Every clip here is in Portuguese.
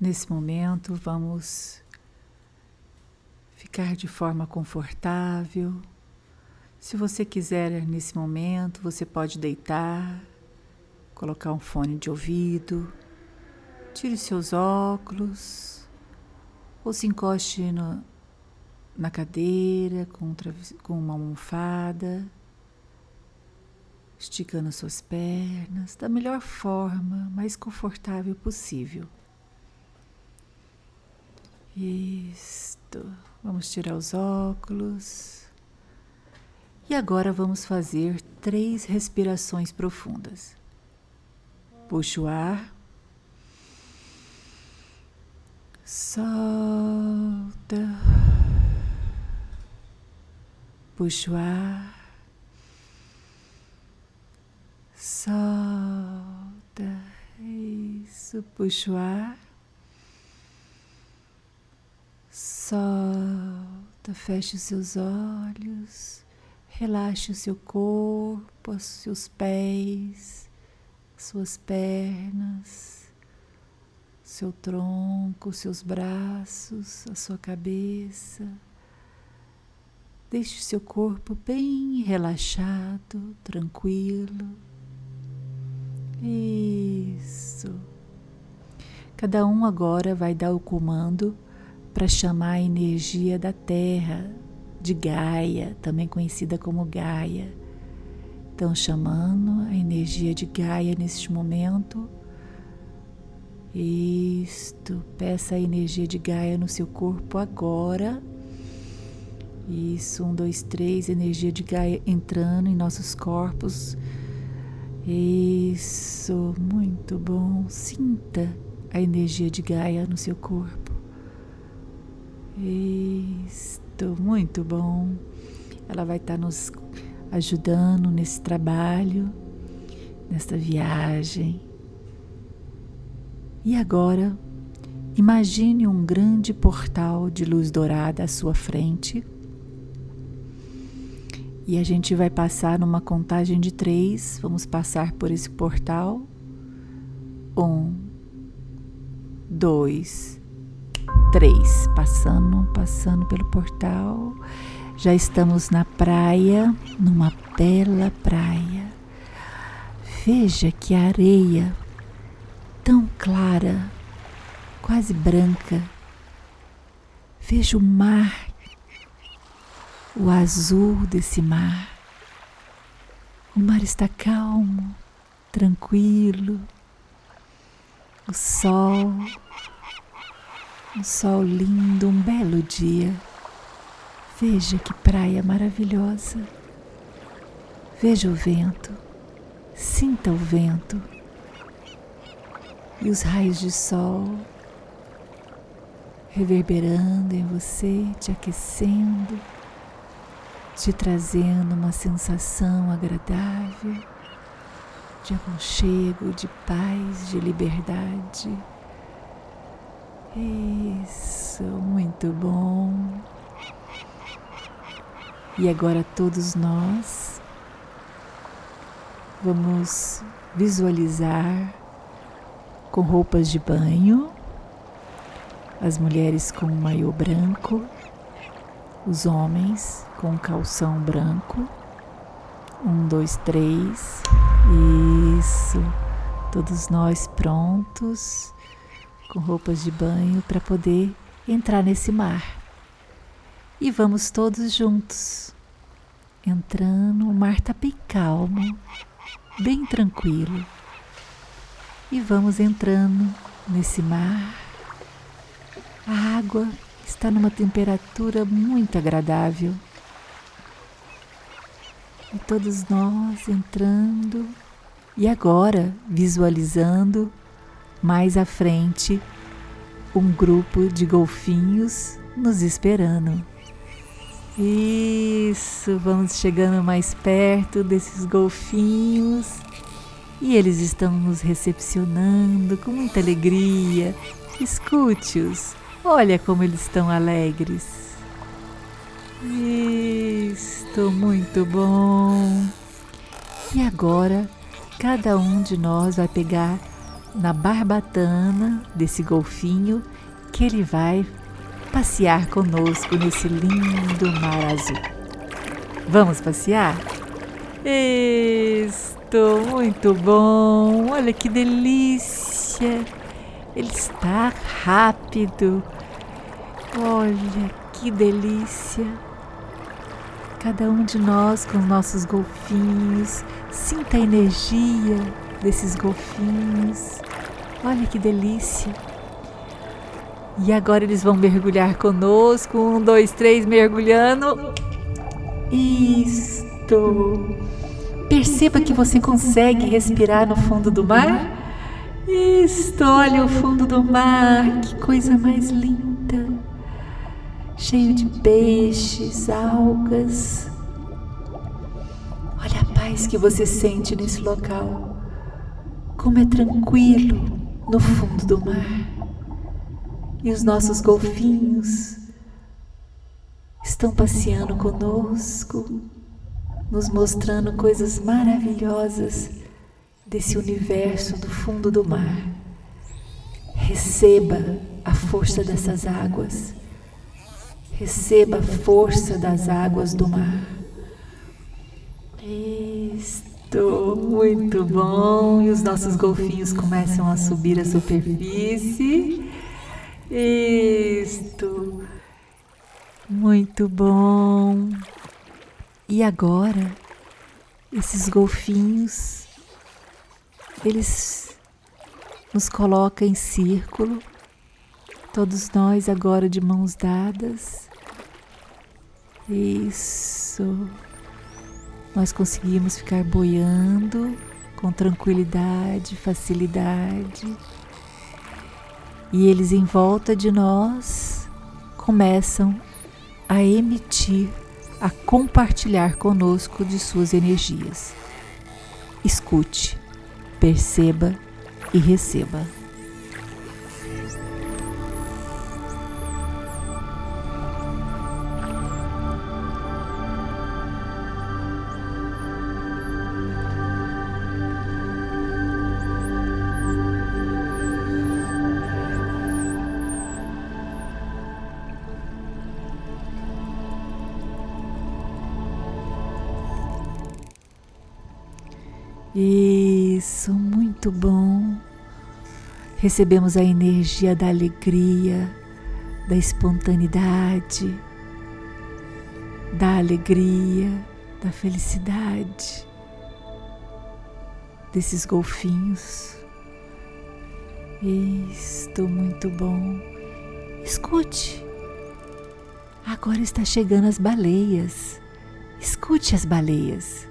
Nesse momento, vamos ficar de forma confortável. Se você quiser, nesse momento, você pode deitar, colocar um fone de ouvido, tire seus óculos ou se encoste no, na cadeira com, com uma almofada, esticando suas pernas da melhor forma, mais confortável possível. Isto. Vamos tirar os óculos. E agora vamos fazer três respirações profundas. Puxa o ar. Solta. Puxa o ar. Solta. Isso. Puxa o ar. Solta, feche os seus olhos, relaxe o seu corpo, os seus pés, suas pernas, seu tronco, seus braços, a sua cabeça. Deixe o seu corpo bem relaxado, tranquilo. Isso. Cada um agora vai dar o comando para chamar a energia da Terra, de Gaia, também conhecida como Gaia. Então, chamando a energia de Gaia neste momento. Isto, peça a energia de Gaia no seu corpo agora. Isso, um, dois, três, energia de Gaia entrando em nossos corpos. Isso, muito bom. Sinta a energia de Gaia no seu corpo. Isto, muito bom. Ela vai estar nos ajudando nesse trabalho, nesta viagem. E agora, imagine um grande portal de luz dourada à sua frente. E a gente vai passar numa contagem de três. Vamos passar por esse portal. Um, dois, três, passando, passando pelo portal. Já estamos na praia, numa bela praia. Veja que areia tão clara, quase branca. Veja o mar, o azul desse mar. O mar está calmo, tranquilo. O sol um sol lindo, um belo dia. Veja que praia maravilhosa. Veja o vento, sinta o vento e os raios de sol reverberando em você, te aquecendo, te trazendo uma sensação agradável de aconchego, de paz, de liberdade. Isso, muito bom. E agora todos nós vamos visualizar com roupas de banho, as mulheres com um maiô branco, os homens com calção branco. Um, dois, três. Isso. Todos nós prontos com roupas de banho para poder entrar nesse mar. E vamos todos juntos, entrando. O mar está bem calmo, bem tranquilo. E vamos entrando nesse mar. A água está numa temperatura muito agradável. E todos nós entrando e agora visualizando mais à frente, um grupo de golfinhos nos esperando. Isso, vamos chegando mais perto desses golfinhos e eles estão nos recepcionando com muita alegria. Escute-os, olha como eles estão alegres. Isto, muito bom. E agora, cada um de nós vai pegar na barbatana desse golfinho que ele vai passear conosco nesse lindo mar azul. Vamos passear? Estou muito bom! Olha que delícia! Ele está rápido. Olha que delícia! Cada um de nós com nossos golfinhos, sinta a energia desses golfinhos. Olha que delícia! E agora eles vão mergulhar conosco. Um, dois, três, mergulhando. Isto. Perceba que você consegue respirar no fundo do mar. Isto, olha o fundo do mar, que coisa mais linda. Cheio de peixes, algas. Olha a paz que você sente nesse local. Como é tranquilo no fundo do mar e os nossos golfinhos estão passeando conosco, nos mostrando coisas maravilhosas desse universo do fundo do mar. Receba a força dessas águas, receba a força das águas do mar. Estou muito bom. E os nossos golfinhos começam a subir a superfície. Isto. Muito bom. E agora, esses golfinhos, eles nos colocam em círculo, todos nós agora de mãos dadas. Isso. Nós conseguimos ficar boiando com tranquilidade, facilidade e eles em volta de nós começam a emitir, a compartilhar conosco de suas energias. Escute, perceba e receba. Isso, muito bom. Recebemos a energia da alegria, da espontaneidade, da alegria, da felicidade desses golfinhos. Isto, muito bom. Escute. Agora está chegando as baleias. Escute as baleias.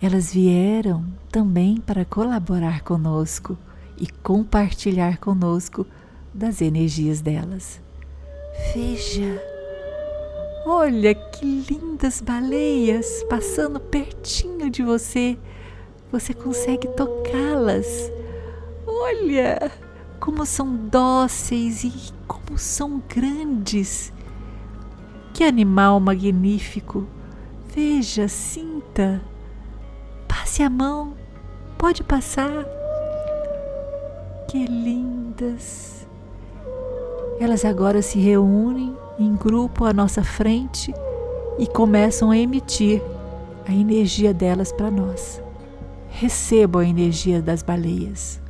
Elas vieram também para colaborar conosco e compartilhar conosco das energias delas. Veja, olha que lindas baleias passando pertinho de você. Você consegue tocá-las. Olha como são dóceis e como são grandes. Que animal magnífico! Veja, sinta. Passe a mão, pode passar. Que lindas! Elas agora se reúnem em grupo à nossa frente e começam a emitir a energia delas para nós. Recebam a energia das baleias.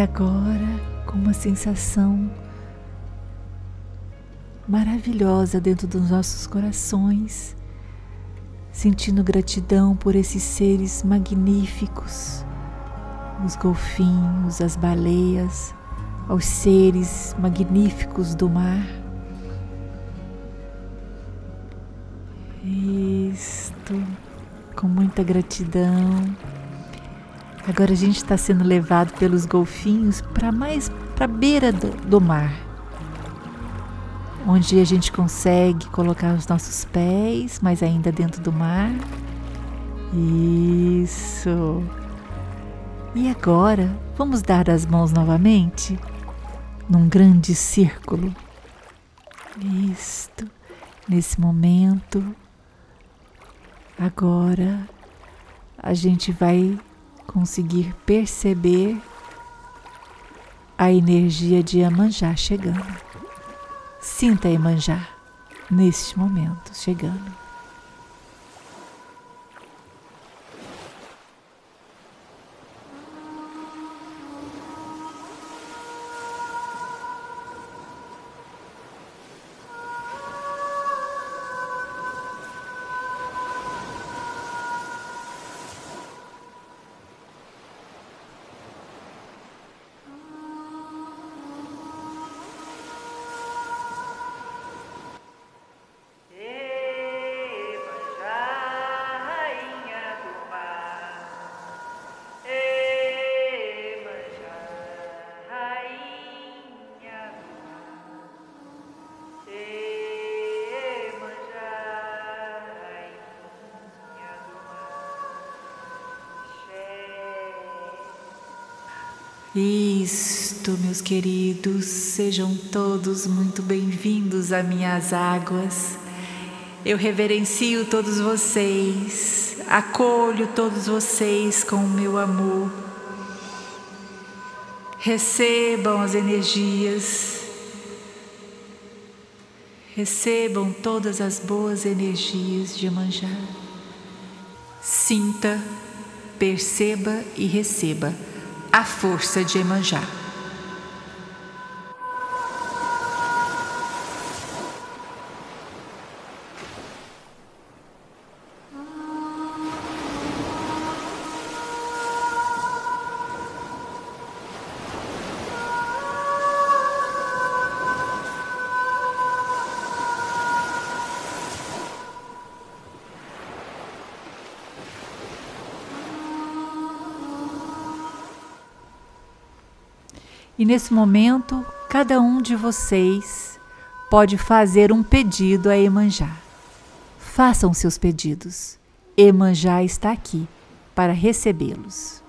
Agora, com uma sensação maravilhosa dentro dos nossos corações, sentindo gratidão por esses seres magníficos, os golfinhos, as baleias, aos seres magníficos do mar. Isto, com muita gratidão. Agora a gente está sendo levado pelos golfinhos para mais para a beira do, do mar, onde a gente consegue colocar os nossos pés, mas ainda dentro do mar. Isso. E agora, vamos dar as mãos novamente? num grande círculo. Isto, nesse momento, agora a gente vai conseguir perceber a energia de Iemanjá chegando. Sinta Iemanjá neste momento chegando. Isto, meus queridos, sejam todos muito bem-vindos a minhas águas. Eu reverencio todos vocês, acolho todos vocês com o meu amor. Recebam as energias, recebam todas as boas energias de Manjá. Sinta, perceba e receba a força de Emanjá. E nesse momento, cada um de vocês pode fazer um pedido a Emanjá. Façam seus pedidos. Emanjá está aqui para recebê-los.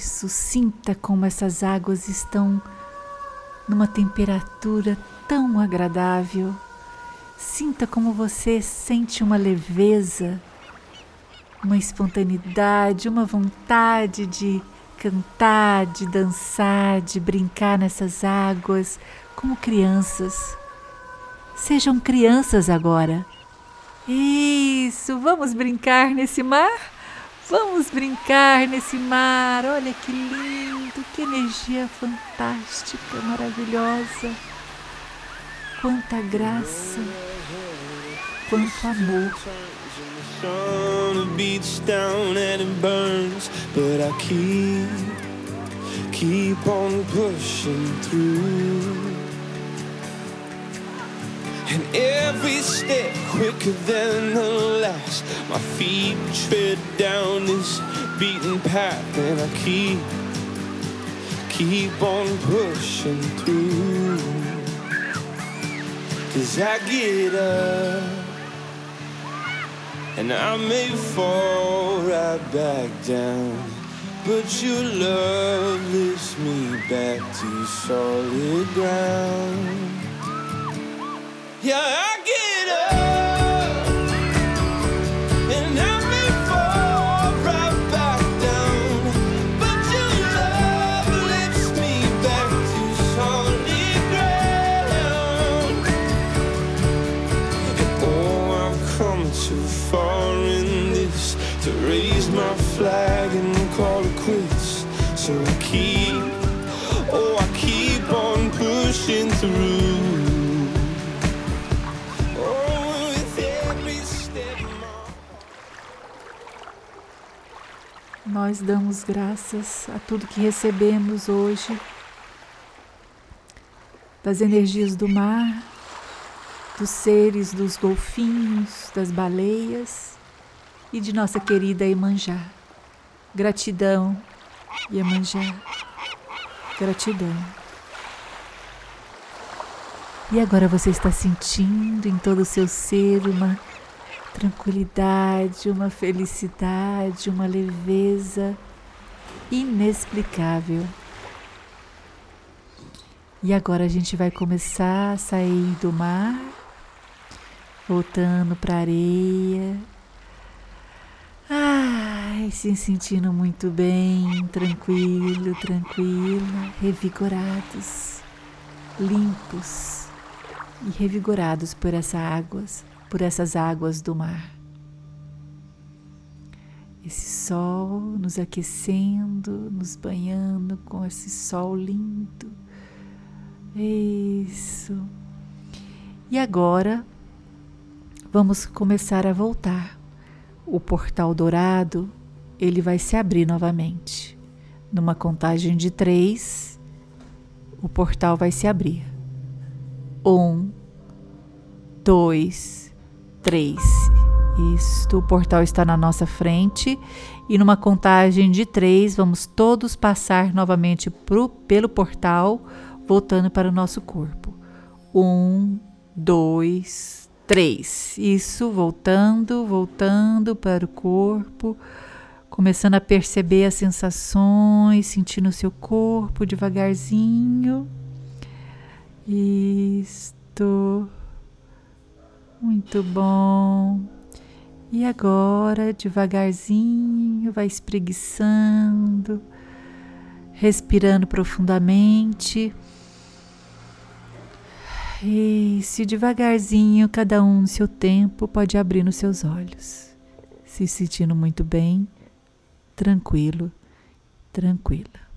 Isso, sinta como essas águas estão numa temperatura tão agradável. Sinta como você sente uma leveza, uma espontaneidade, uma vontade de cantar, de dançar, de brincar nessas águas como crianças. Sejam crianças agora. Isso, vamos brincar nesse mar? Vamos brincar nesse mar. Olha que lindo, que energia fantástica, maravilhosa. Quanta graça, quanto amor. keep on pushing through. And every step quicker than the last. My feet tread down this beaten path, and I keep, keep on pushing through. Cause I get up, and I may fall right back down. But your love lifts me back to solid ground. Yeah. Nós damos graças a tudo que recebemos hoje, das energias do mar, dos seres, dos golfinhos, das baleias e de nossa querida Emanjá. Gratidão, Iemanjá. Gratidão. E agora você está sentindo em todo o seu ser uma tranquilidade, uma felicidade, uma leveza inexplicável. E agora a gente vai começar a sair do mar, voltando para a areia. Ai, se sentindo muito bem, tranquilo, tranquila, revigorados, limpos e revigorados por essas águas por essas águas do mar. Esse sol nos aquecendo, nos banhando com esse sol lindo. Isso. E agora vamos começar a voltar. O portal dourado ele vai se abrir novamente. Numa contagem de três, o portal vai se abrir. Um, dois, três. Isto, o portal está na nossa frente e numa contagem de três vamos todos passar novamente pro, pelo portal, voltando para o nosso corpo. Um, dois, três. Isso, voltando, voltando para o corpo, começando a perceber as sensações, sentindo o seu corpo devagarzinho. Isto. Muito bom. E agora, devagarzinho, vai espreguiçando, respirando profundamente. E se devagarzinho, cada um no seu tempo, pode abrir nos seus olhos, se sentindo muito bem, tranquilo, tranquila.